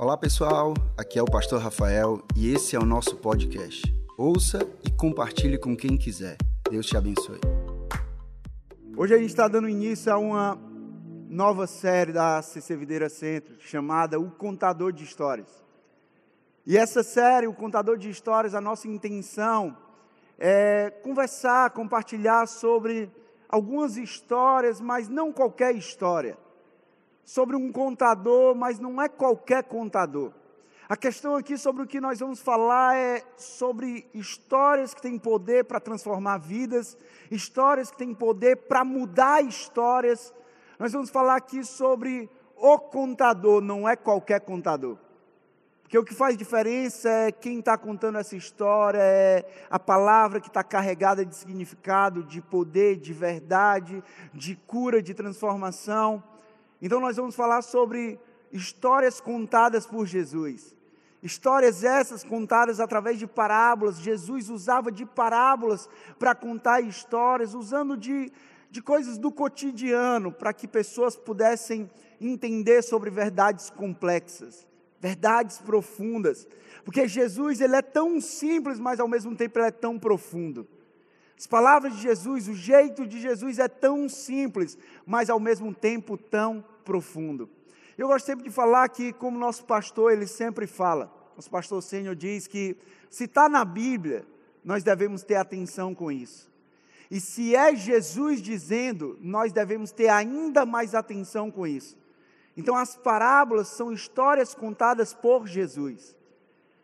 Olá pessoal, aqui é o Pastor Rafael e esse é o nosso podcast. Ouça e compartilhe com quem quiser. Deus te abençoe. Hoje a gente está dando início a uma nova série da CC Videira Centro chamada O Contador de Histórias. E essa série, O Contador de Histórias, a nossa intenção é conversar, compartilhar sobre algumas histórias, mas não qualquer história. Sobre um contador, mas não é qualquer contador. A questão aqui sobre o que nós vamos falar é sobre histórias que têm poder para transformar vidas, histórias que têm poder para mudar histórias. Nós vamos falar aqui sobre o contador, não é qualquer contador. Porque o que faz diferença é quem está contando essa história, é a palavra que está carregada de significado, de poder, de verdade, de cura, de transformação. Então nós vamos falar sobre histórias contadas por Jesus. Histórias essas contadas através de parábolas. Jesus usava de parábolas para contar histórias, usando de, de coisas do cotidiano, para que pessoas pudessem entender sobre verdades complexas, verdades profundas. Porque Jesus, ele é tão simples, mas ao mesmo tempo ele é tão profundo. As palavras de Jesus, o jeito de Jesus é tão simples, mas ao mesmo tempo tão profundo. Eu gosto sempre de falar que, como nosso pastor, ele sempre fala, nosso pastor Senhor diz que se está na Bíblia, nós devemos ter atenção com isso. E se é Jesus dizendo, nós devemos ter ainda mais atenção com isso. Então, as parábolas são histórias contadas por Jesus,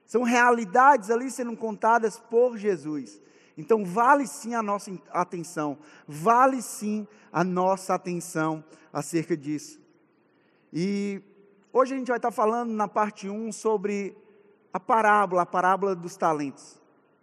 são realidades ali sendo contadas por Jesus. Então, vale sim a nossa atenção, vale sim a nossa atenção acerca disso. E hoje a gente vai estar falando na parte 1 sobre a parábola, a parábola dos talentos.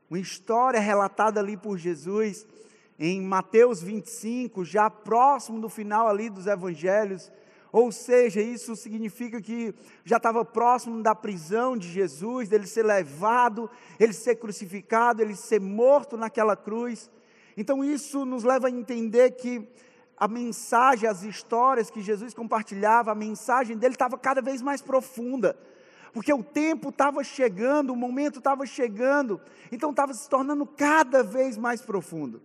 Uma história relatada ali por Jesus em Mateus 25, já próximo do final ali dos evangelhos, ou seja, isso significa que já estava próximo da prisão de Jesus, dele ser levado, ele ser crucificado, ele ser morto naquela cruz. Então isso nos leva a entender que a mensagem, as histórias que Jesus compartilhava, a mensagem dele estava cada vez mais profunda. Porque o tempo estava chegando, o momento estava chegando, então estava se tornando cada vez mais profundo.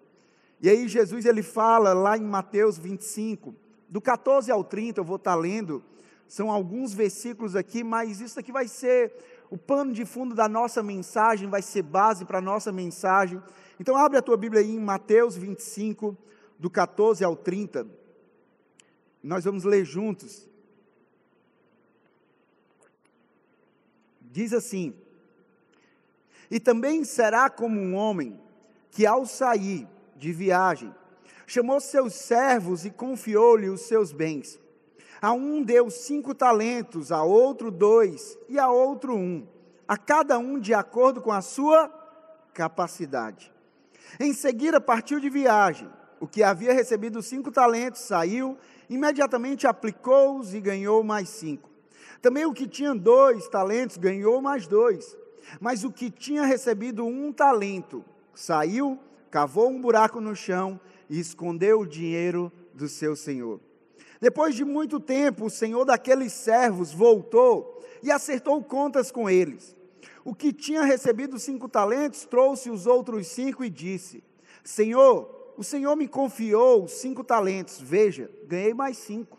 E aí Jesus ele fala lá em Mateus 25, do 14 ao 30, eu vou estar lendo, são alguns versículos aqui, mas isso aqui vai ser o pano de fundo da nossa mensagem, vai ser base para a nossa mensagem. Então, abre a tua Bíblia aí em Mateus 25, do 14 ao 30. Nós vamos ler juntos. Diz assim: E também será como um homem que, ao sair de viagem, chamou seus servos e confiou-lhe os seus bens. A um deu cinco talentos, a outro dois e a outro um, a cada um de acordo com a sua capacidade. Em seguida partiu de viagem. O que havia recebido cinco talentos saiu, imediatamente aplicou-os e ganhou mais cinco. Também o que tinha dois talentos ganhou mais dois. Mas o que tinha recebido um talento saiu, cavou um buraco no chão e escondeu o dinheiro do seu senhor. Depois de muito tempo, o senhor daqueles servos voltou e acertou contas com eles. O que tinha recebido cinco talentos trouxe os outros cinco e disse: Senhor, o senhor me confiou cinco talentos, veja, ganhei mais cinco.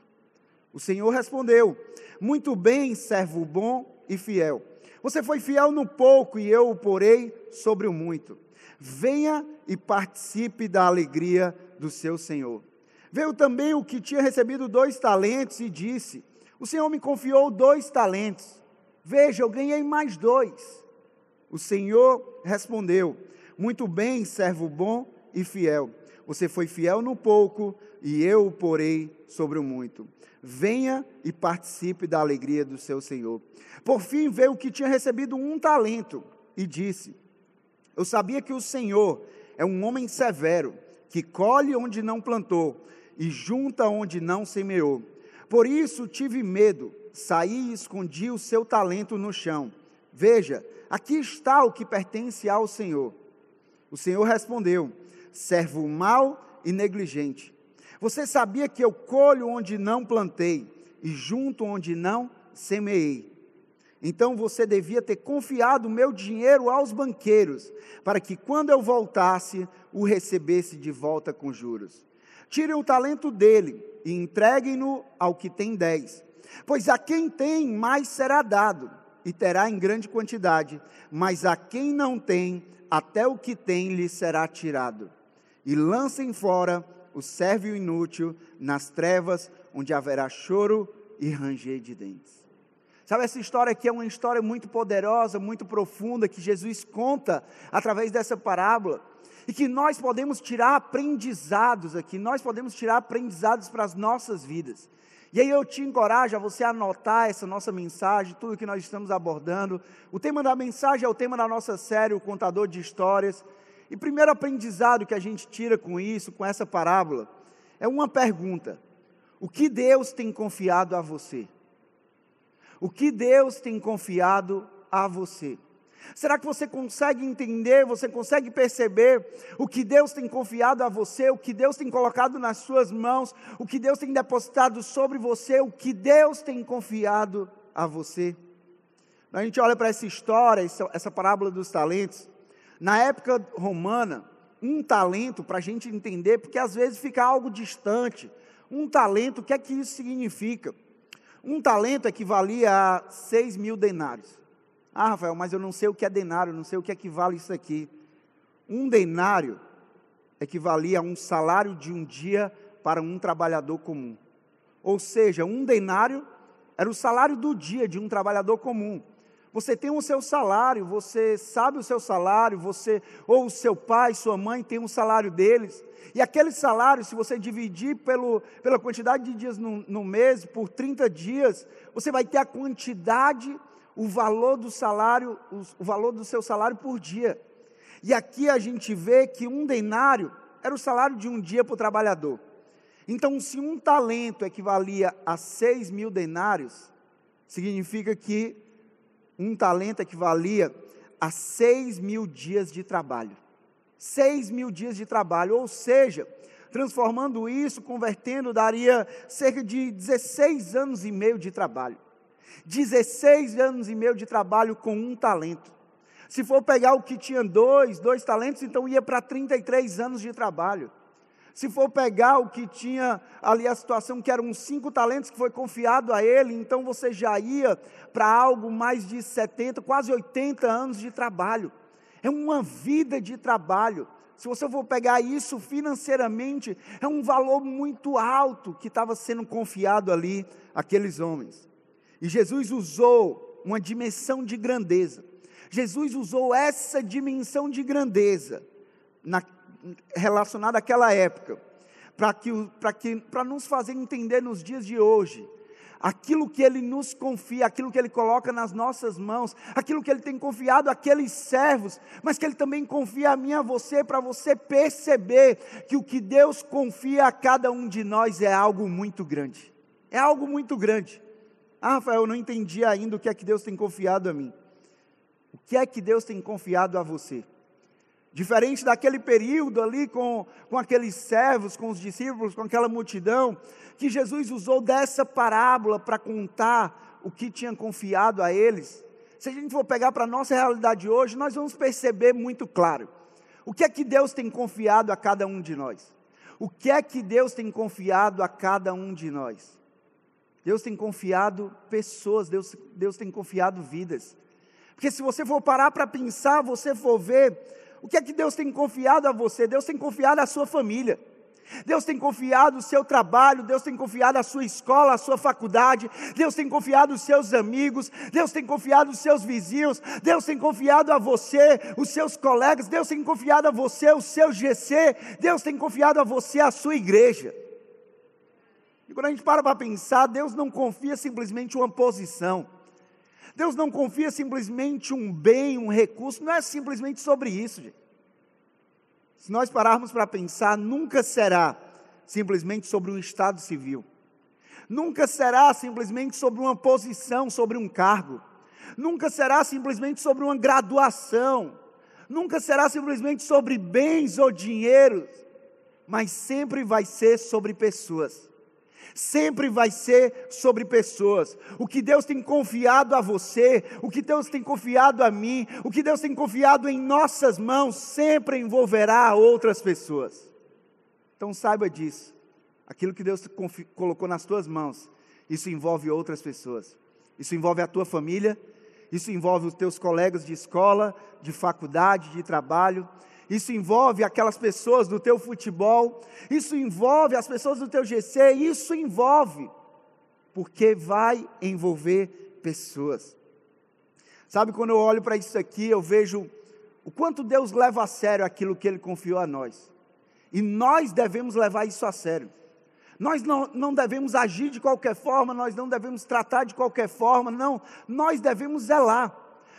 O senhor respondeu: Muito bem, servo bom e fiel. Você foi fiel no pouco e eu o porei sobre o muito. Venha e participe da alegria do seu Senhor. Veio também o que tinha recebido dois talentos e disse: O Senhor me confiou dois talentos. Veja, eu ganhei mais dois. O Senhor respondeu: Muito bem, servo bom e fiel. Você foi fiel no pouco e eu o porei sobre o muito. Venha e participe da alegria do seu Senhor. Por fim, veio o que tinha recebido um talento e disse: eu sabia que o Senhor é um homem severo, que colhe onde não plantou e junta onde não semeou. Por isso tive medo, saí e escondi o seu talento no chão. Veja, aqui está o que pertence ao Senhor. O Senhor respondeu: servo mau e negligente. Você sabia que eu colho onde não plantei e junto onde não semeei. Então você devia ter confiado meu dinheiro aos banqueiros, para que quando eu voltasse, o recebesse de volta com juros. Tirem o talento dele e entreguem-no ao que tem dez. Pois a quem tem, mais será dado, e terá em grande quantidade, mas a quem não tem, até o que tem lhe será tirado. E lancem fora o sérvio inútil nas trevas, onde haverá choro e ranger de dentes. Sabe, essa história aqui é uma história muito poderosa, muito profunda, que Jesus conta através dessa parábola, e que nós podemos tirar aprendizados aqui, nós podemos tirar aprendizados para as nossas vidas. E aí eu te encorajo a você anotar essa nossa mensagem, tudo que nós estamos abordando. O tema da mensagem é o tema da nossa série, o contador de histórias. E primeiro aprendizado que a gente tira com isso, com essa parábola, é uma pergunta: O que Deus tem confiado a você? O que Deus tem confiado a você? Será que você consegue entender, você consegue perceber o que Deus tem confiado a você, o que Deus tem colocado nas suas mãos, o que Deus tem depositado sobre você, o que Deus tem confiado a você? A gente olha para essa história, essa parábola dos talentos. Na época romana, um talento, para a gente entender, porque às vezes fica algo distante. Um talento, o que é que isso significa? Um talento equivalia a 6 mil denários. Ah, Rafael, mas eu não sei o que é denário, não sei o que equivale isso aqui. Um denário equivalia a um salário de um dia para um trabalhador comum. Ou seja, um denário era o salário do dia de um trabalhador comum. Você tem o seu salário, você sabe o seu salário, você ou o seu pai, sua mãe tem um salário deles. E aquele salário, se você dividir pelo, pela quantidade de dias no, no mês, por 30 dias, você vai ter a quantidade, o valor do salário, o, o valor do seu salário por dia. E aqui a gente vê que um denário era o salário de um dia para o trabalhador. Então, se um talento equivalia a 6 mil denários, significa que um talento equivalia a 6 mil dias de trabalho. 6 mil dias de trabalho, ou seja, transformando isso, convertendo, daria cerca de 16 anos e meio de trabalho. 16 anos e meio de trabalho com um talento. Se for pegar o que tinha dois, dois talentos, então ia para 33 anos de trabalho. Se for pegar o que tinha ali a situação que eram cinco talentos que foi confiado a ele, então você já ia para algo mais de 70, quase 80 anos de trabalho. É uma vida de trabalho. Se você for pegar isso financeiramente, é um valor muito alto que estava sendo confiado ali àqueles homens. E Jesus usou uma dimensão de grandeza. Jesus usou essa dimensão de grandeza na, relacionada àquela época, para que, que, nos fazer entender nos dias de hoje, aquilo que Ele nos confia, aquilo que Ele coloca nas nossas mãos, aquilo que Ele tem confiado àqueles servos, mas que Ele também confia a mim a você, para você perceber que o que Deus confia a cada um de nós é algo muito grande. É algo muito grande. Ah, Rafael, eu não entendi ainda o que é que Deus tem confiado a mim. O que é que Deus tem confiado a você? Diferente daquele período ali com, com aqueles servos, com os discípulos, com aquela multidão, que Jesus usou dessa parábola para contar o que tinha confiado a eles. Se a gente for pegar para a nossa realidade hoje, nós vamos perceber muito claro. O que é que Deus tem confiado a cada um de nós? O que é que Deus tem confiado a cada um de nós? Deus tem confiado pessoas, Deus, Deus tem confiado vidas. Porque se você for parar para pensar, você for ver, o que é que Deus tem confiado a você? Deus tem confiado a sua família. Deus tem confiado o seu trabalho, Deus tem confiado a sua escola, a sua faculdade, Deus tem confiado os seus amigos, Deus tem confiado os seus vizinhos, Deus tem confiado a você, os seus colegas, Deus tem confiado a você, o seu GC, Deus tem confiado a você, a sua igreja. E quando a gente para para pensar, Deus não confia simplesmente uma posição. Deus não confia simplesmente um bem, um recurso, não é simplesmente sobre isso, gente. Se nós pararmos para pensar, nunca será simplesmente sobre um estado civil. Nunca será simplesmente sobre uma posição, sobre um cargo. Nunca será simplesmente sobre uma graduação. Nunca será simplesmente sobre bens ou dinheiro. Mas sempre vai ser sobre pessoas. Sempre vai ser sobre pessoas. O que Deus tem confiado a você, o que Deus tem confiado a mim, o que Deus tem confiado em nossas mãos, sempre envolverá outras pessoas. Então saiba disso. Aquilo que Deus colocou nas tuas mãos, isso envolve outras pessoas. Isso envolve a tua família, isso envolve os teus colegas de escola, de faculdade, de trabalho, isso envolve aquelas pessoas do teu futebol, isso envolve as pessoas do teu GC, isso envolve, porque vai envolver pessoas. Sabe, quando eu olho para isso aqui, eu vejo o quanto Deus leva a sério aquilo que Ele confiou a nós. E nós devemos levar isso a sério. Nós não, não devemos agir de qualquer forma, nós não devemos tratar de qualquer forma, não. Nós devemos zelar.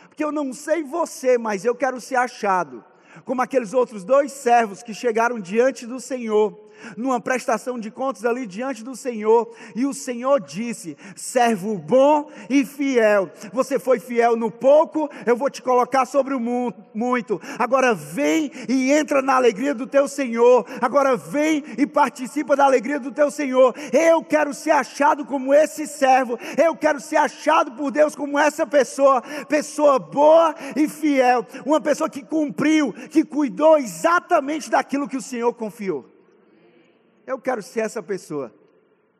Porque eu não sei você, mas eu quero ser achado como aqueles outros dois servos que chegaram diante do Senhor numa prestação de contas ali diante do Senhor, e o Senhor disse: servo bom e fiel, você foi fiel no pouco, eu vou te colocar sobre o muito. Agora vem e entra na alegria do teu Senhor. Agora vem e participa da alegria do teu Senhor. Eu quero ser achado como esse servo, eu quero ser achado por Deus como essa pessoa, pessoa boa e fiel, uma pessoa que cumpriu, que cuidou exatamente daquilo que o Senhor confiou. Eu quero ser essa pessoa.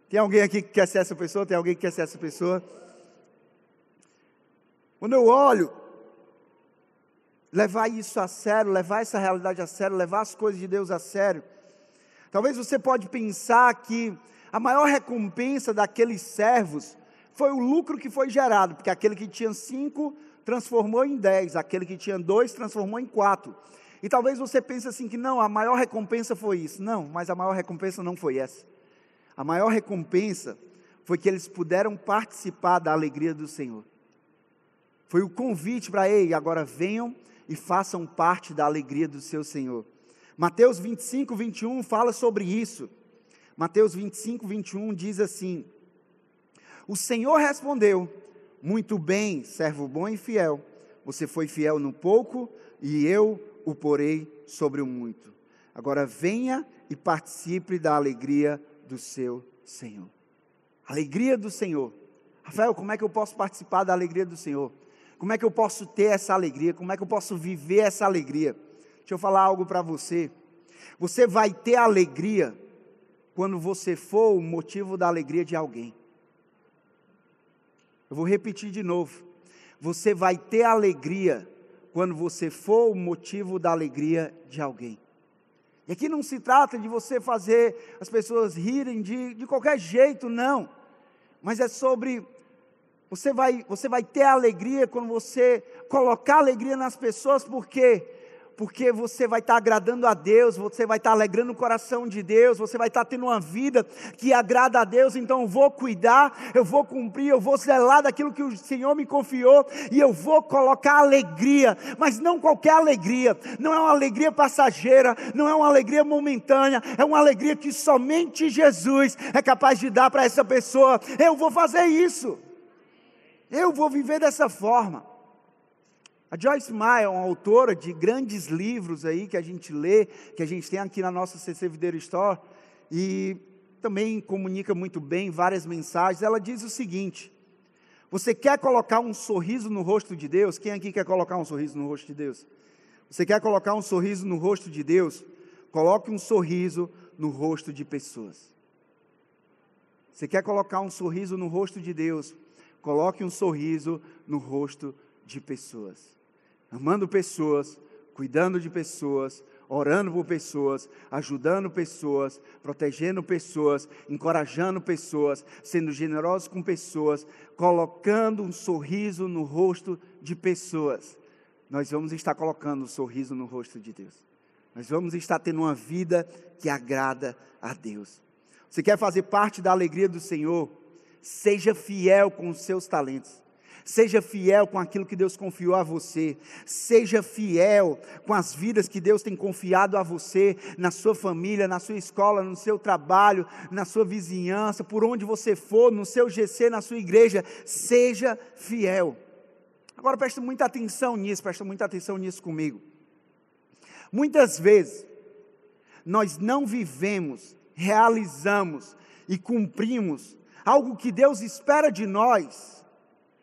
Tem alguém aqui que quer ser essa pessoa? Tem alguém que quer ser essa pessoa? Quando eu olho, levar isso a sério, levar essa realidade a sério, levar as coisas de Deus a sério. Talvez você pode pensar que a maior recompensa daqueles servos foi o lucro que foi gerado, porque aquele que tinha cinco transformou em dez, aquele que tinha dois transformou em quatro. E talvez você pense assim que não, a maior recompensa foi isso. Não, mas a maior recompensa não foi essa. A maior recompensa foi que eles puderam participar da alegria do Senhor. Foi o convite para ele, agora venham e façam parte da alegria do seu Senhor. Mateus 25, 21 fala sobre isso. Mateus 25, 21 diz assim: O Senhor respondeu: Muito bem, servo bom e fiel. Você foi fiel no pouco, e eu o porei sobre o muito. Agora venha e participe da alegria do seu Senhor. Alegria do Senhor. Rafael, como é que eu posso participar da alegria do Senhor? Como é que eu posso ter essa alegria? Como é que eu posso viver essa alegria? Deixa eu falar algo para você. Você vai ter alegria quando você for o motivo da alegria de alguém. Eu vou repetir de novo. Você vai ter alegria quando você for o motivo da alegria de alguém. E aqui não se trata de você fazer as pessoas rirem de, de qualquer jeito, não. Mas é sobre você vai, você vai ter alegria quando você colocar alegria nas pessoas, porque porque você vai estar agradando a Deus, você vai estar alegrando o coração de Deus, você vai estar tendo uma vida que agrada a Deus, então eu vou cuidar, eu vou cumprir, eu vou zelar daquilo que o Senhor me confiou e eu vou colocar alegria, mas não qualquer alegria, não é uma alegria passageira, não é uma alegria momentânea, é uma alegria que somente Jesus é capaz de dar para essa pessoa. Eu vou fazer isso, eu vou viver dessa forma. A Joyce Meyer uma autora de grandes livros aí que a gente lê, que a gente tem aqui na nossa CC Videiro Store, e também comunica muito bem várias mensagens. Ela diz o seguinte: Você quer colocar um sorriso no rosto de Deus? Quem aqui quer colocar um sorriso no rosto de Deus? Você quer colocar um sorriso no rosto de Deus? Coloque um sorriso no rosto de pessoas. Você quer colocar um sorriso no rosto de Deus? Coloque um sorriso no rosto de pessoas amando pessoas, cuidando de pessoas, orando por pessoas, ajudando pessoas, protegendo pessoas, encorajando pessoas, sendo generosos com pessoas, colocando um sorriso no rosto de pessoas. Nós vamos estar colocando um sorriso no rosto de Deus. Nós vamos estar tendo uma vida que agrada a Deus. Você quer fazer parte da alegria do Senhor? Seja fiel com os seus talentos. Seja fiel com aquilo que Deus confiou a você. Seja fiel com as vidas que Deus tem confiado a você, na sua família, na sua escola, no seu trabalho, na sua vizinhança, por onde você for, no seu GC, na sua igreja. Seja fiel. Agora preste muita atenção nisso, preste muita atenção nisso comigo. Muitas vezes, nós não vivemos, realizamos e cumprimos algo que Deus espera de nós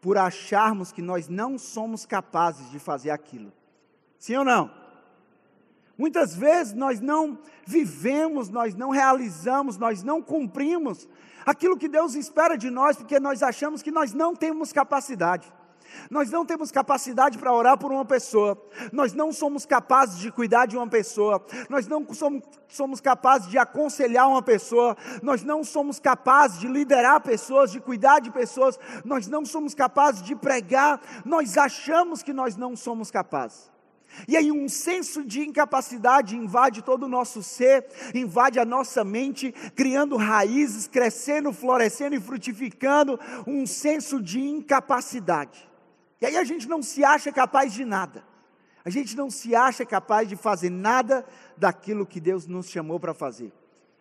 por acharmos que nós não somos capazes de fazer aquilo. Sim ou não? Muitas vezes nós não vivemos, nós não realizamos, nós não cumprimos aquilo que Deus espera de nós, porque nós achamos que nós não temos capacidade. Nós não temos capacidade para orar por uma pessoa, nós não somos capazes de cuidar de uma pessoa, nós não somos, somos capazes de aconselhar uma pessoa, nós não somos capazes de liderar pessoas, de cuidar de pessoas, nós não somos capazes de pregar, nós achamos que nós não somos capazes. E aí um senso de incapacidade invade todo o nosso ser, invade a nossa mente, criando raízes, crescendo, florescendo e frutificando um senso de incapacidade. E aí a gente não se acha capaz de nada. A gente não se acha capaz de fazer nada daquilo que Deus nos chamou para fazer.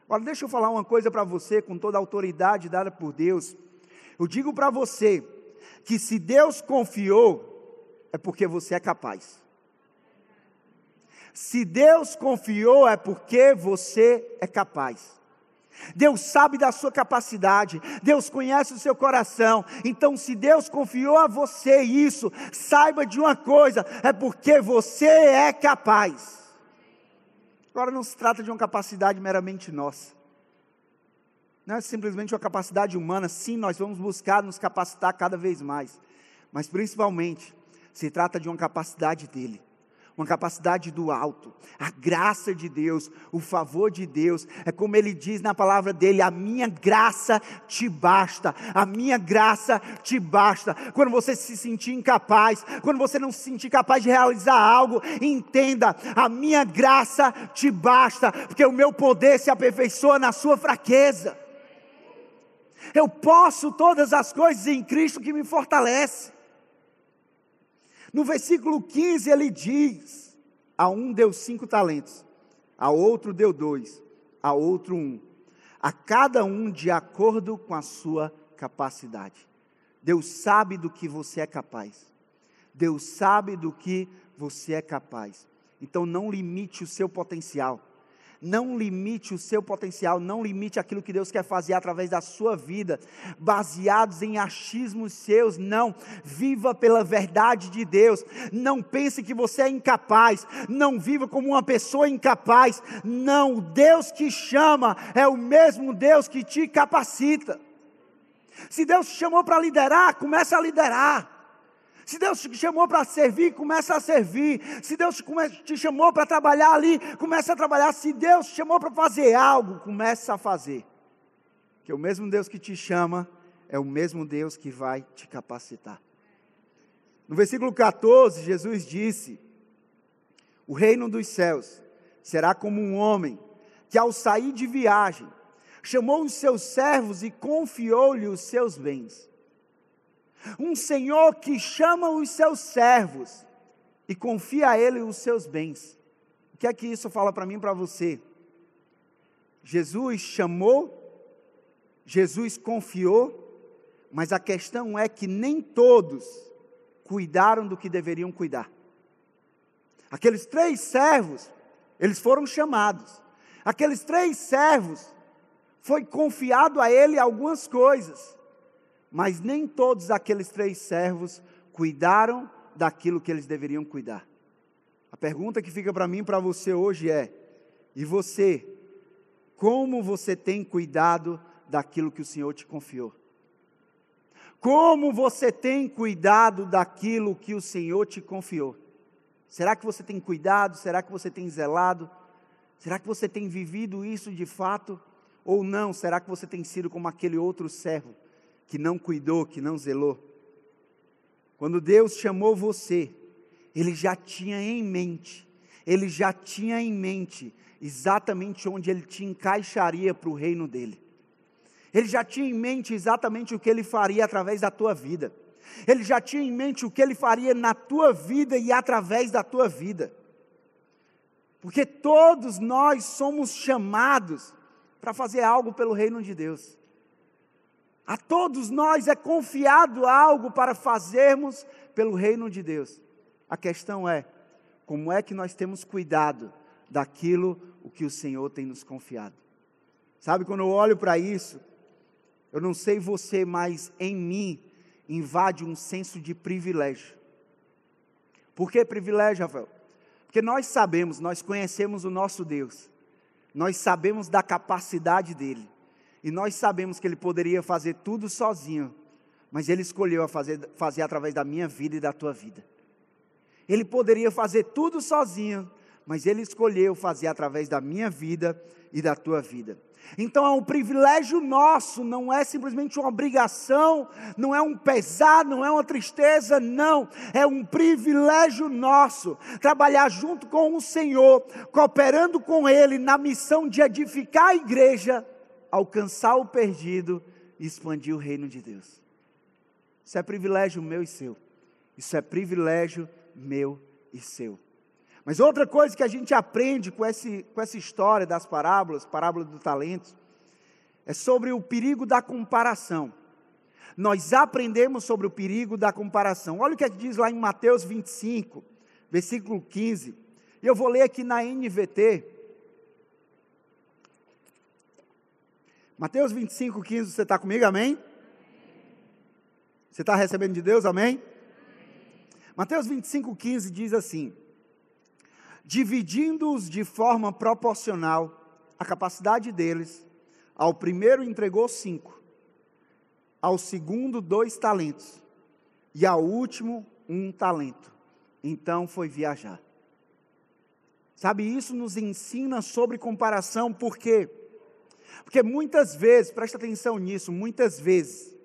Agora, deixa eu falar uma coisa para você, com toda a autoridade dada por Deus. Eu digo para você que se Deus confiou, é porque você é capaz. Se Deus confiou, é porque você é capaz. Deus sabe da sua capacidade, Deus conhece o seu coração. Então, se Deus confiou a você isso, saiba de uma coisa: é porque você é capaz. Agora, não se trata de uma capacidade meramente nossa, não é simplesmente uma capacidade humana. Sim, nós vamos buscar nos capacitar cada vez mais, mas principalmente se trata de uma capacidade dele uma capacidade do alto, a graça de Deus, o favor de Deus, é como ele diz na palavra dele: a minha graça te basta, a minha graça te basta. Quando você se sentir incapaz, quando você não se sentir capaz de realizar algo, entenda: a minha graça te basta, porque o meu poder se aperfeiçoa na sua fraqueza. Eu posso todas as coisas em Cristo que me fortalece. No versículo 15 ele diz: A um deu cinco talentos, a outro deu dois, a outro um, a cada um de acordo com a sua capacidade. Deus sabe do que você é capaz. Deus sabe do que você é capaz. Então não limite o seu potencial. Não limite o seu potencial, não limite aquilo que Deus quer fazer através da sua vida, baseados em achismos seus. Não, viva pela verdade de Deus. Não pense que você é incapaz. Não viva como uma pessoa incapaz. Não, o Deus que chama é o mesmo Deus que te capacita. Se Deus te chamou para liderar, comece a liderar. Se Deus te chamou para servir, começa a servir. Se Deus te chamou para trabalhar ali, começa a trabalhar. Se Deus te chamou para fazer algo, começa a fazer. Que o mesmo Deus que te chama é o mesmo Deus que vai te capacitar. No versículo 14, Jesus disse: O reino dos céus será como um homem que, ao sair de viagem, chamou os seus servos e confiou-lhe os seus bens. Um Senhor que chama os seus servos e confia a Ele os seus bens. O que é que isso fala para mim e para você? Jesus chamou, Jesus confiou, mas a questão é que nem todos cuidaram do que deveriam cuidar. Aqueles três servos, eles foram chamados. Aqueles três servos, foi confiado a ele algumas coisas mas nem todos aqueles três servos cuidaram daquilo que eles deveriam cuidar. A pergunta que fica para mim e para você hoje é: e você, como você tem cuidado daquilo que o Senhor te confiou? Como você tem cuidado daquilo que o Senhor te confiou? Será que você tem cuidado? Será que você tem zelado? Será que você tem vivido isso de fato? Ou não? Será que você tem sido como aquele outro servo que não cuidou, que não zelou. Quando Deus chamou você, Ele já tinha em mente, Ele já tinha em mente exatamente onde Ele te encaixaria para o reino dele. Ele já tinha em mente exatamente o que Ele faria através da tua vida. Ele já tinha em mente o que Ele faria na tua vida e através da tua vida. Porque todos nós somos chamados para fazer algo pelo reino de Deus. A todos nós é confiado algo para fazermos pelo reino de Deus. A questão é, como é que nós temos cuidado daquilo o que o Senhor tem nos confiado? Sabe, quando eu olho para isso, eu não sei você, mas em mim invade um senso de privilégio. Por que privilégio, Rafael? Porque nós sabemos, nós conhecemos o nosso Deus, nós sabemos da capacidade dele, e nós sabemos que ele poderia fazer tudo sozinho, mas ele escolheu fazer, fazer através da minha vida e da tua vida. Ele poderia fazer tudo sozinho, mas ele escolheu fazer através da minha vida e da tua vida. Então é um privilégio nosso, não é simplesmente uma obrigação, não é um pesar, não é uma tristeza, não, é um privilégio nosso trabalhar junto com o Senhor, cooperando com Ele na missão de edificar a igreja, alcançar o perdido e expandir o reino de Deus. Isso é privilégio meu e seu, isso é privilégio meu e seu. Mas outra coisa que a gente aprende com, esse, com essa história das parábolas, parábola do talento, é sobre o perigo da comparação. Nós aprendemos sobre o perigo da comparação. Olha o que, é diz lá em Mateus 25, versículo 15. E eu vou ler aqui na NVT. Mateus 25, 15, você está comigo, amém? Você está recebendo de Deus, amém? Mateus 25, 15 diz assim: dividindo-os de forma proporcional à capacidade deles, ao primeiro entregou cinco, ao segundo dois talentos, e ao último um talento. Então foi viajar. Sabe, isso nos ensina sobre comparação, por quê? Porque muitas vezes, presta atenção nisso, muitas vezes,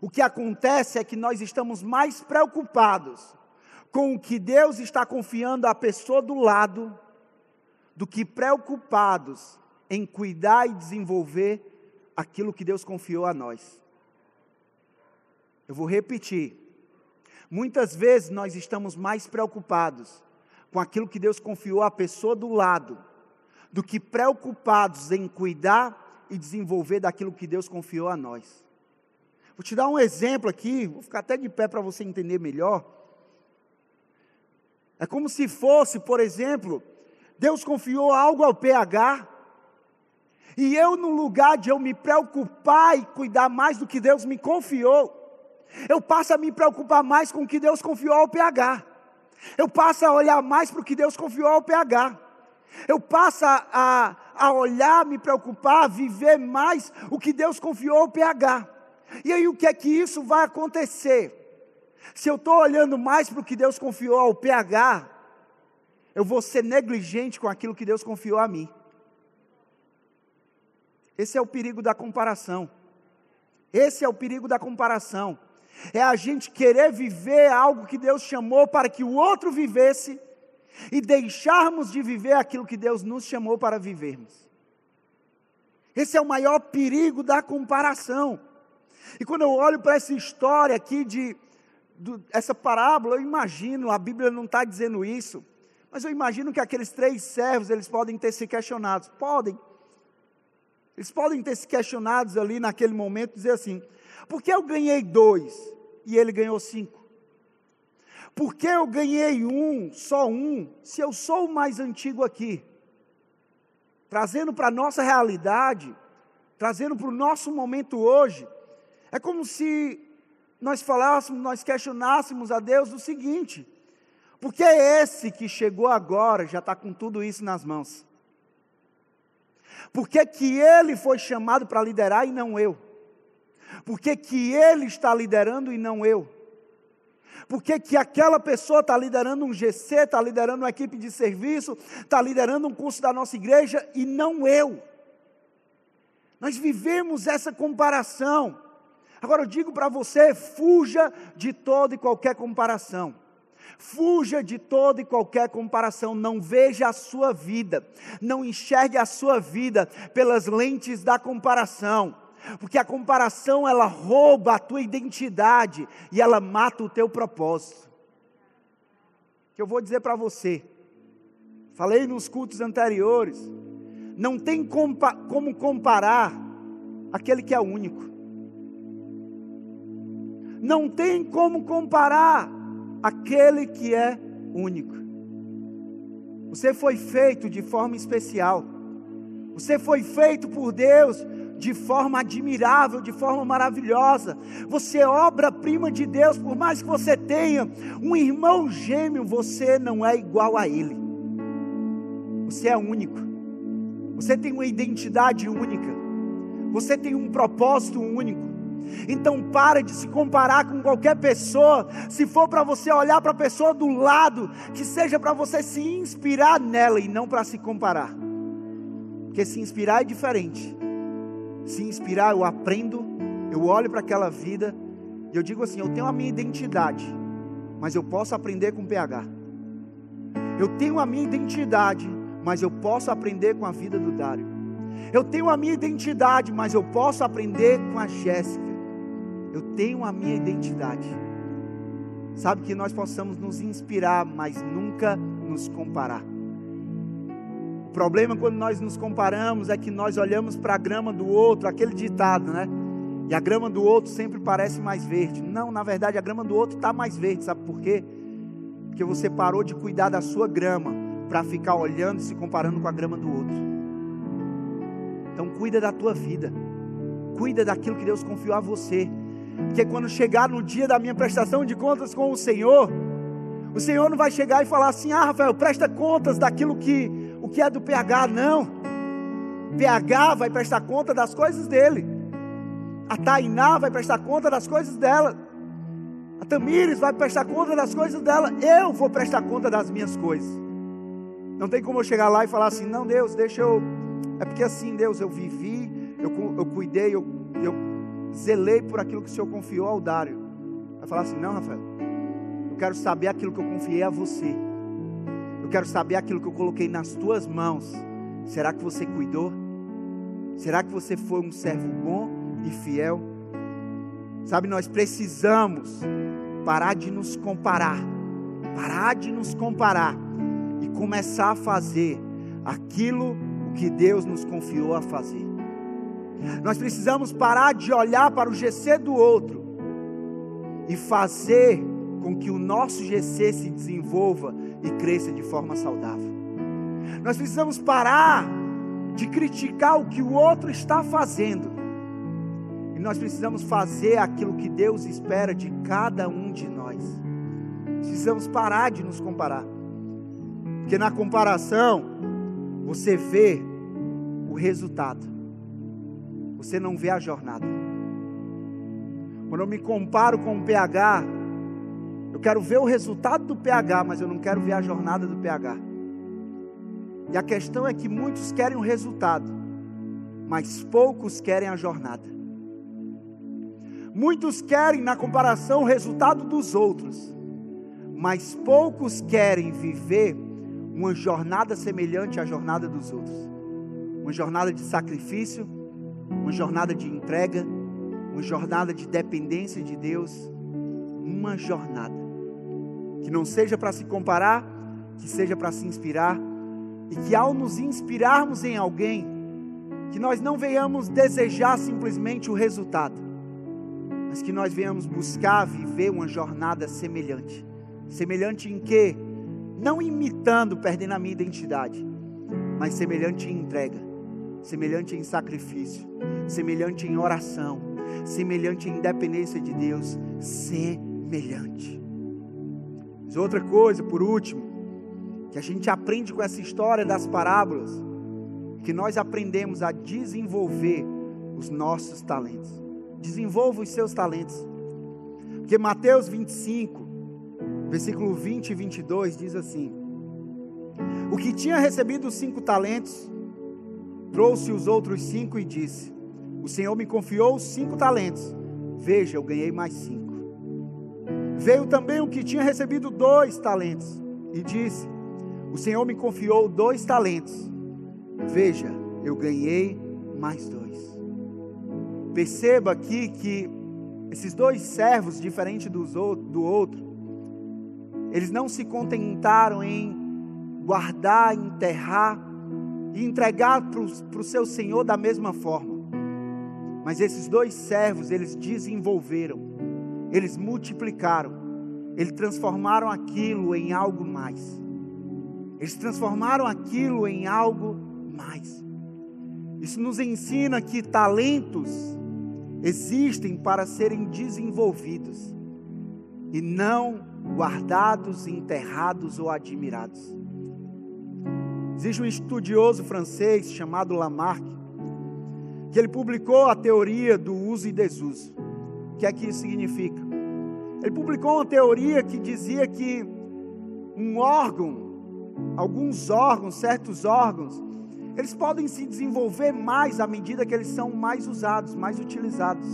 o que acontece é que nós estamos mais preocupados com o que Deus está confiando à pessoa do lado, do que preocupados em cuidar e desenvolver aquilo que Deus confiou a nós. Eu vou repetir. Muitas vezes nós estamos mais preocupados com aquilo que Deus confiou à pessoa do lado, do que preocupados em cuidar e desenvolver daquilo que Deus confiou a nós. Vou te dar um exemplo aqui, vou ficar até de pé para você entender melhor. É como se fosse, por exemplo, Deus confiou algo ao PH, e eu, no lugar de eu me preocupar e cuidar mais do que Deus me confiou, eu passo a me preocupar mais com o que Deus confiou ao PH. Eu passo a olhar mais para o que Deus confiou ao PH. Eu passo a, a olhar, me preocupar, viver mais o que Deus confiou ao PH. E aí o que é que isso vai acontecer? Se eu estou olhando mais para o que Deus confiou ao PH, eu vou ser negligente com aquilo que Deus confiou a mim. Esse é o perigo da comparação. Esse é o perigo da comparação. É a gente querer viver algo que Deus chamou para que o outro vivesse e deixarmos de viver aquilo que Deus nos chamou para vivermos. Esse é o maior perigo da comparação. E quando eu olho para essa história aqui de essa parábola, eu imagino, a Bíblia não está dizendo isso, mas eu imagino que aqueles três servos, eles podem ter se questionado, podem. Eles podem ter se questionado ali naquele momento, dizer assim, por que eu ganhei dois e ele ganhou cinco? Por que eu ganhei um, só um, se eu sou o mais antigo aqui? Trazendo para a nossa realidade, trazendo para o nosso momento hoje, é como se nós falássemos, nós questionássemos a Deus o seguinte: porque é esse que chegou agora já está com tudo isso nas mãos? Por que, que ele foi chamado para liderar e não eu? Por que, que ele está liderando e não eu? Por que, que aquela pessoa está liderando um GC, está liderando uma equipe de serviço, está liderando um curso da nossa igreja e não eu? Nós vivemos essa comparação. Agora eu digo para você: fuja de toda e qualquer comparação. Fuja de toda e qualquer comparação, não veja a sua vida, não enxergue a sua vida pelas lentes da comparação, porque a comparação ela rouba a tua identidade e ela mata o teu propósito. Que eu vou dizer para você, falei nos cultos anteriores, não tem compa como comparar aquele que é único. Não tem como comparar aquele que é único. Você foi feito de forma especial. Você foi feito por Deus de forma admirável, de forma maravilhosa. Você é obra-prima de Deus, por mais que você tenha um irmão gêmeo, você não é igual a ele. Você é único. Você tem uma identidade única. Você tem um propósito único. Então para de se comparar com qualquer pessoa. Se for para você olhar para a pessoa do lado, que seja para você se inspirar nela e não para se comparar. Porque se inspirar é diferente. Se inspirar, eu aprendo, eu olho para aquela vida e eu digo assim: eu tenho a minha identidade, mas eu posso aprender com PH. Eu tenho a minha identidade, mas eu posso aprender com a vida do Dário. Eu tenho a minha identidade, mas eu posso aprender com a Jéssica. Eu tenho a minha identidade. Sabe que nós possamos nos inspirar, mas nunca nos comparar. O problema quando nós nos comparamos é que nós olhamos para a grama do outro, aquele ditado, né? E a grama do outro sempre parece mais verde. Não, na verdade a grama do outro está mais verde, sabe por quê? Porque você parou de cuidar da sua grama para ficar olhando e se comparando com a grama do outro. Então cuida da tua vida. Cuida daquilo que Deus confiou a você. Porque quando chegar no dia da minha prestação de contas com o Senhor, o Senhor não vai chegar e falar assim: "Ah, Rafael, presta contas daquilo que que é do PH, não. PH vai prestar conta das coisas dele. A Tainá vai prestar conta das coisas dela. A Tamires vai prestar conta das coisas dela. Eu vou prestar conta das minhas coisas. Não tem como eu chegar lá e falar assim: não, Deus, deixa eu. É porque assim, Deus, eu vivi, eu, eu cuidei, eu, eu zelei por aquilo que o Senhor confiou ao Dário. Vai falar assim: não, Rafael, eu quero saber aquilo que eu confiei a você quero saber aquilo que eu coloquei nas tuas mãos. Será que você cuidou? Será que você foi um servo bom e fiel? Sabe, nós precisamos parar de nos comparar, parar de nos comparar e começar a fazer aquilo que Deus nos confiou a fazer. Nós precisamos parar de olhar para o GC do outro e fazer com que o nosso GC se desenvolva e cresça de forma saudável. Nós precisamos parar de criticar o que o outro está fazendo. E nós precisamos fazer aquilo que Deus espera de cada um de nós. Precisamos parar de nos comparar. Porque na comparação, você vê o resultado. Você não vê a jornada. Quando eu me comparo com o PH, eu quero ver o resultado do PH, mas eu não quero ver a jornada do PH. E a questão é que muitos querem o resultado, mas poucos querem a jornada. Muitos querem, na comparação, o resultado dos outros, mas poucos querem viver uma jornada semelhante à jornada dos outros. Uma jornada de sacrifício, uma jornada de entrega, uma jornada de dependência de Deus, uma jornada que não seja para se comparar, que seja para se inspirar, e que ao nos inspirarmos em alguém, que nós não venhamos desejar simplesmente o resultado, mas que nós venhamos buscar viver uma jornada semelhante. Semelhante em quê? Não imitando, perdendo a minha identidade, mas semelhante em entrega, semelhante em sacrifício, semelhante em oração, semelhante em dependência de Deus, semelhante. Mas outra coisa, por último, que a gente aprende com essa história das parábolas, que nós aprendemos a desenvolver os nossos talentos. Desenvolva os seus talentos. Porque Mateus 25, versículo 20 e 22 diz assim: O que tinha recebido os cinco talentos, trouxe os outros cinco e disse: O Senhor me confiou os cinco talentos. Veja, eu ganhei mais cinco. Veio também o que tinha recebido dois talentos e disse: O Senhor me confiou dois talentos. Veja, eu ganhei mais dois. Perceba aqui que esses dois servos, diferentes dos outro, do outro, eles não se contentaram em guardar, enterrar e entregar para o seu Senhor da mesma forma. Mas esses dois servos, eles desenvolveram eles multiplicaram, eles transformaram aquilo em algo mais. Eles transformaram aquilo em algo mais. Isso nos ensina que talentos existem para serem desenvolvidos e não guardados, enterrados ou admirados. Existe um estudioso francês chamado Lamarck, que ele publicou a teoria do uso e desuso. O que é que isso significa? Ele publicou uma teoria que dizia que um órgão, alguns órgãos, certos órgãos, eles podem se desenvolver mais à medida que eles são mais usados, mais utilizados.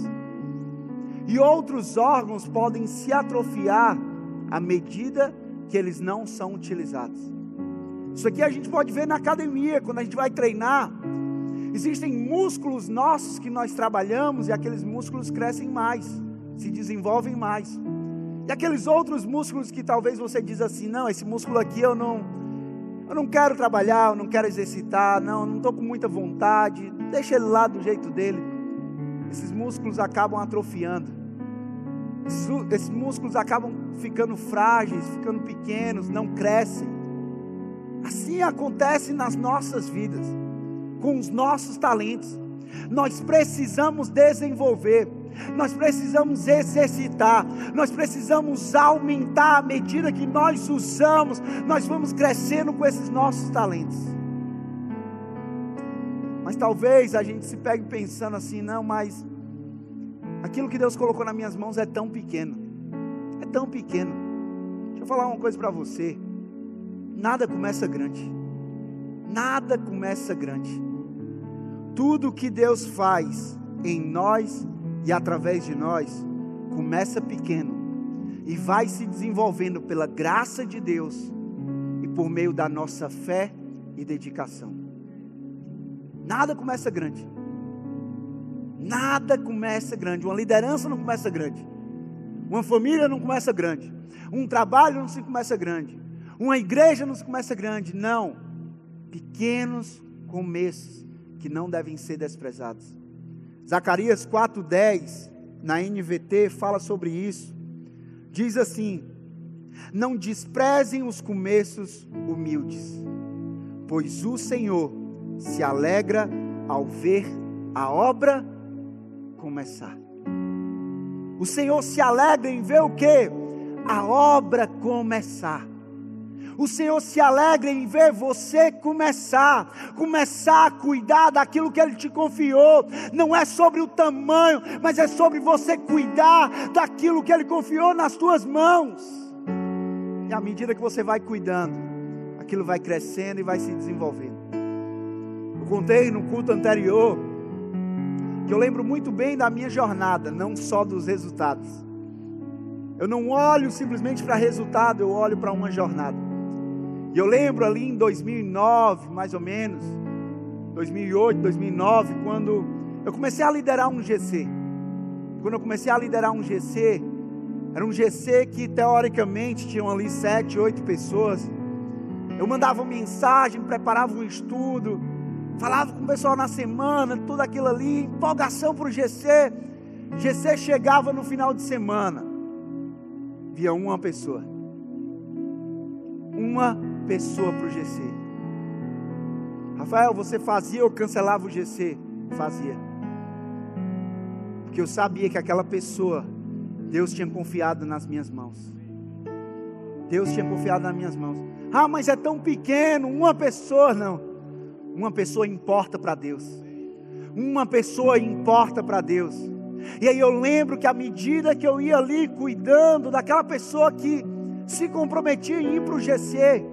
E outros órgãos podem se atrofiar à medida que eles não são utilizados. Isso aqui a gente pode ver na academia, quando a gente vai treinar. Existem músculos nossos que nós trabalhamos e aqueles músculos crescem mais, se desenvolvem mais. E aqueles outros músculos que talvez você diz assim, não, esse músculo aqui eu não, eu não quero trabalhar, eu não quero exercitar, não, não estou com muita vontade, deixa ele lá do jeito dele. Esses músculos acabam atrofiando. Esses, esses músculos acabam ficando frágeis, ficando pequenos, não crescem. Assim acontece nas nossas vidas com os nossos talentos. Nós precisamos desenvolver, nós precisamos exercitar, nós precisamos aumentar à medida que nós usamos, nós vamos crescendo com esses nossos talentos. Mas talvez a gente se pegue pensando assim, não, mas aquilo que Deus colocou nas minhas mãos é tão pequeno, é tão pequeno. Deixa eu falar uma coisa para você: nada começa grande, nada começa grande. Tudo que Deus faz em nós e através de nós começa pequeno e vai se desenvolvendo pela graça de Deus e por meio da nossa fé e dedicação. Nada começa grande. Nada começa grande. Uma liderança não começa grande. Uma família não começa grande. Um trabalho não se começa grande. Uma igreja não se começa grande. Não. Pequenos começos que não devem ser desprezados. Zacarias 4:10 na NVT fala sobre isso. Diz assim: Não desprezem os começos humildes, pois o Senhor se alegra ao ver a obra começar. O Senhor se alegra em ver o que? A obra começar. O Senhor se alegra em ver você começar, começar a cuidar daquilo que Ele te confiou. Não é sobre o tamanho, mas é sobre você cuidar daquilo que Ele confiou nas tuas mãos. E à medida que você vai cuidando, aquilo vai crescendo e vai se desenvolvendo. Eu contei no culto anterior que eu lembro muito bem da minha jornada, não só dos resultados. Eu não olho simplesmente para resultado, eu olho para uma jornada. E eu lembro ali em 2009, mais ou menos, 2008, 2009, quando eu comecei a liderar um GC. Quando eu comecei a liderar um GC, era um GC que teoricamente tinham ali sete, oito pessoas. Eu mandava mensagem, preparava um estudo, falava com o pessoal na semana, tudo aquilo ali, empolgação para o GC. GC chegava no final de semana, via uma pessoa. Uma pessoa para o GC. Rafael, você fazia ou cancelava o GC? Fazia. Porque eu sabia que aquela pessoa, Deus tinha confiado nas minhas mãos. Deus tinha confiado nas minhas mãos. Ah, mas é tão pequeno, uma pessoa, não. Uma pessoa importa para Deus. Uma pessoa importa para Deus. E aí eu lembro que à medida que eu ia ali cuidando daquela pessoa que se comprometia em ir para o GC,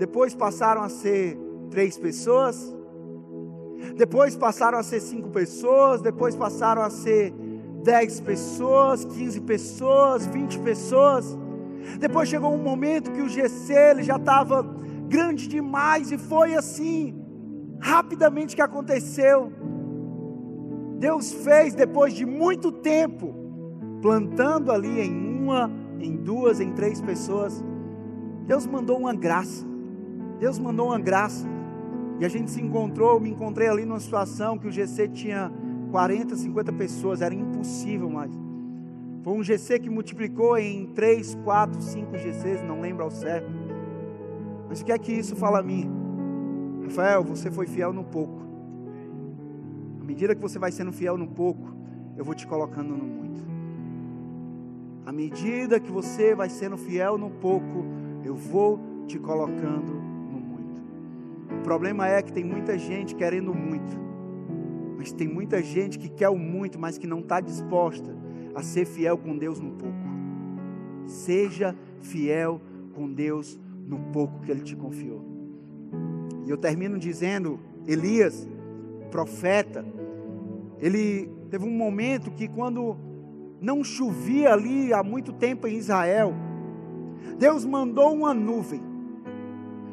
depois passaram a ser três pessoas, depois passaram a ser cinco pessoas, depois passaram a ser dez pessoas, quinze pessoas, vinte pessoas. Depois chegou um momento que o GC ele já estava grande demais e foi assim, rapidamente que aconteceu. Deus fez depois de muito tempo, plantando ali em uma, em duas, em três pessoas. Deus mandou uma graça. Deus mandou uma graça. E a gente se encontrou, eu me encontrei ali numa situação que o GC tinha 40, 50 pessoas, era impossível mais. Foi um GC que multiplicou em 3, 4, 5 GCs, não lembro ao certo. Mas o que é que isso fala a mim? Rafael, você foi fiel no pouco. medida que você vai sendo fiel no pouco, eu vou te colocando no muito. À medida que você vai sendo fiel no pouco, eu vou te colocando. O problema é que tem muita gente querendo muito, mas tem muita gente que quer o muito, mas que não está disposta a ser fiel com Deus no pouco. Seja fiel com Deus no pouco que Ele te confiou. E eu termino dizendo: Elias, profeta, ele teve um momento que, quando não chovia ali há muito tempo em Israel, Deus mandou uma nuvem.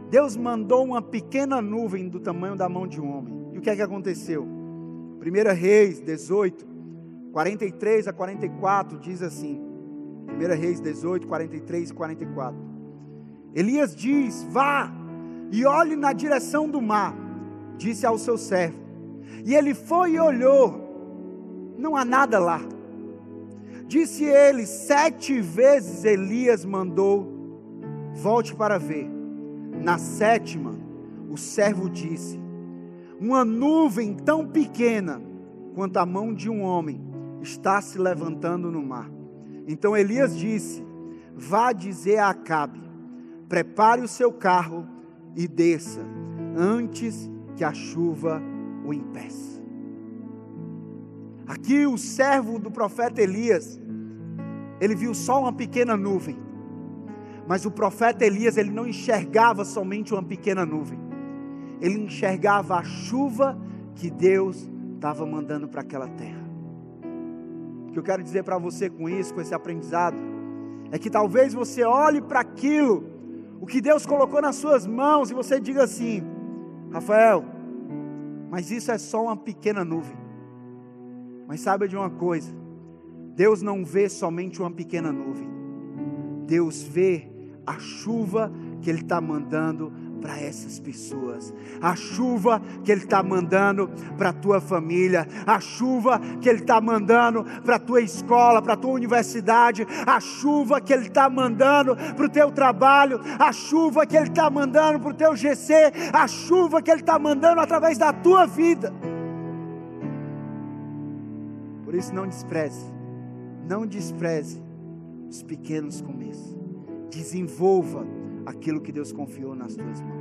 Deus mandou uma pequena nuvem do tamanho da mão de um homem. E o que é que aconteceu? 1 Reis 18, 43 a 44 diz assim: 1 Reis 18, 43 e 44. Elias diz: Vá e olhe na direção do mar, disse ao seu servo. E ele foi e olhou, não há nada lá. Disse ele: Sete vezes Elias mandou, volte para ver. Na sétima, o servo disse: Uma nuvem tão pequena quanto a mão de um homem está se levantando no mar. Então Elias disse: Vá dizer a Acabe: Prepare o seu carro e desça, antes que a chuva o impeça. Aqui o servo do profeta Elias, ele viu só uma pequena nuvem. Mas o profeta Elias, ele não enxergava somente uma pequena nuvem. Ele enxergava a chuva que Deus estava mandando para aquela terra. O que eu quero dizer para você com isso, com esse aprendizado, é que talvez você olhe para aquilo, o que Deus colocou nas suas mãos, e você diga assim: Rafael, mas isso é só uma pequena nuvem. Mas saiba de uma coisa: Deus não vê somente uma pequena nuvem, Deus vê a chuva que Ele está mandando para essas pessoas, a chuva que Ele está mandando para a tua família, a chuva que Ele está mandando para a tua escola, para a tua universidade, a chuva que Ele está mandando para o teu trabalho, a chuva que Ele está mandando para o teu GC, a chuva que Ele está mandando através da tua vida. Por isso, não despreze, não despreze os pequenos começos, desenvolva aquilo que Deus confiou nas tuas mãos.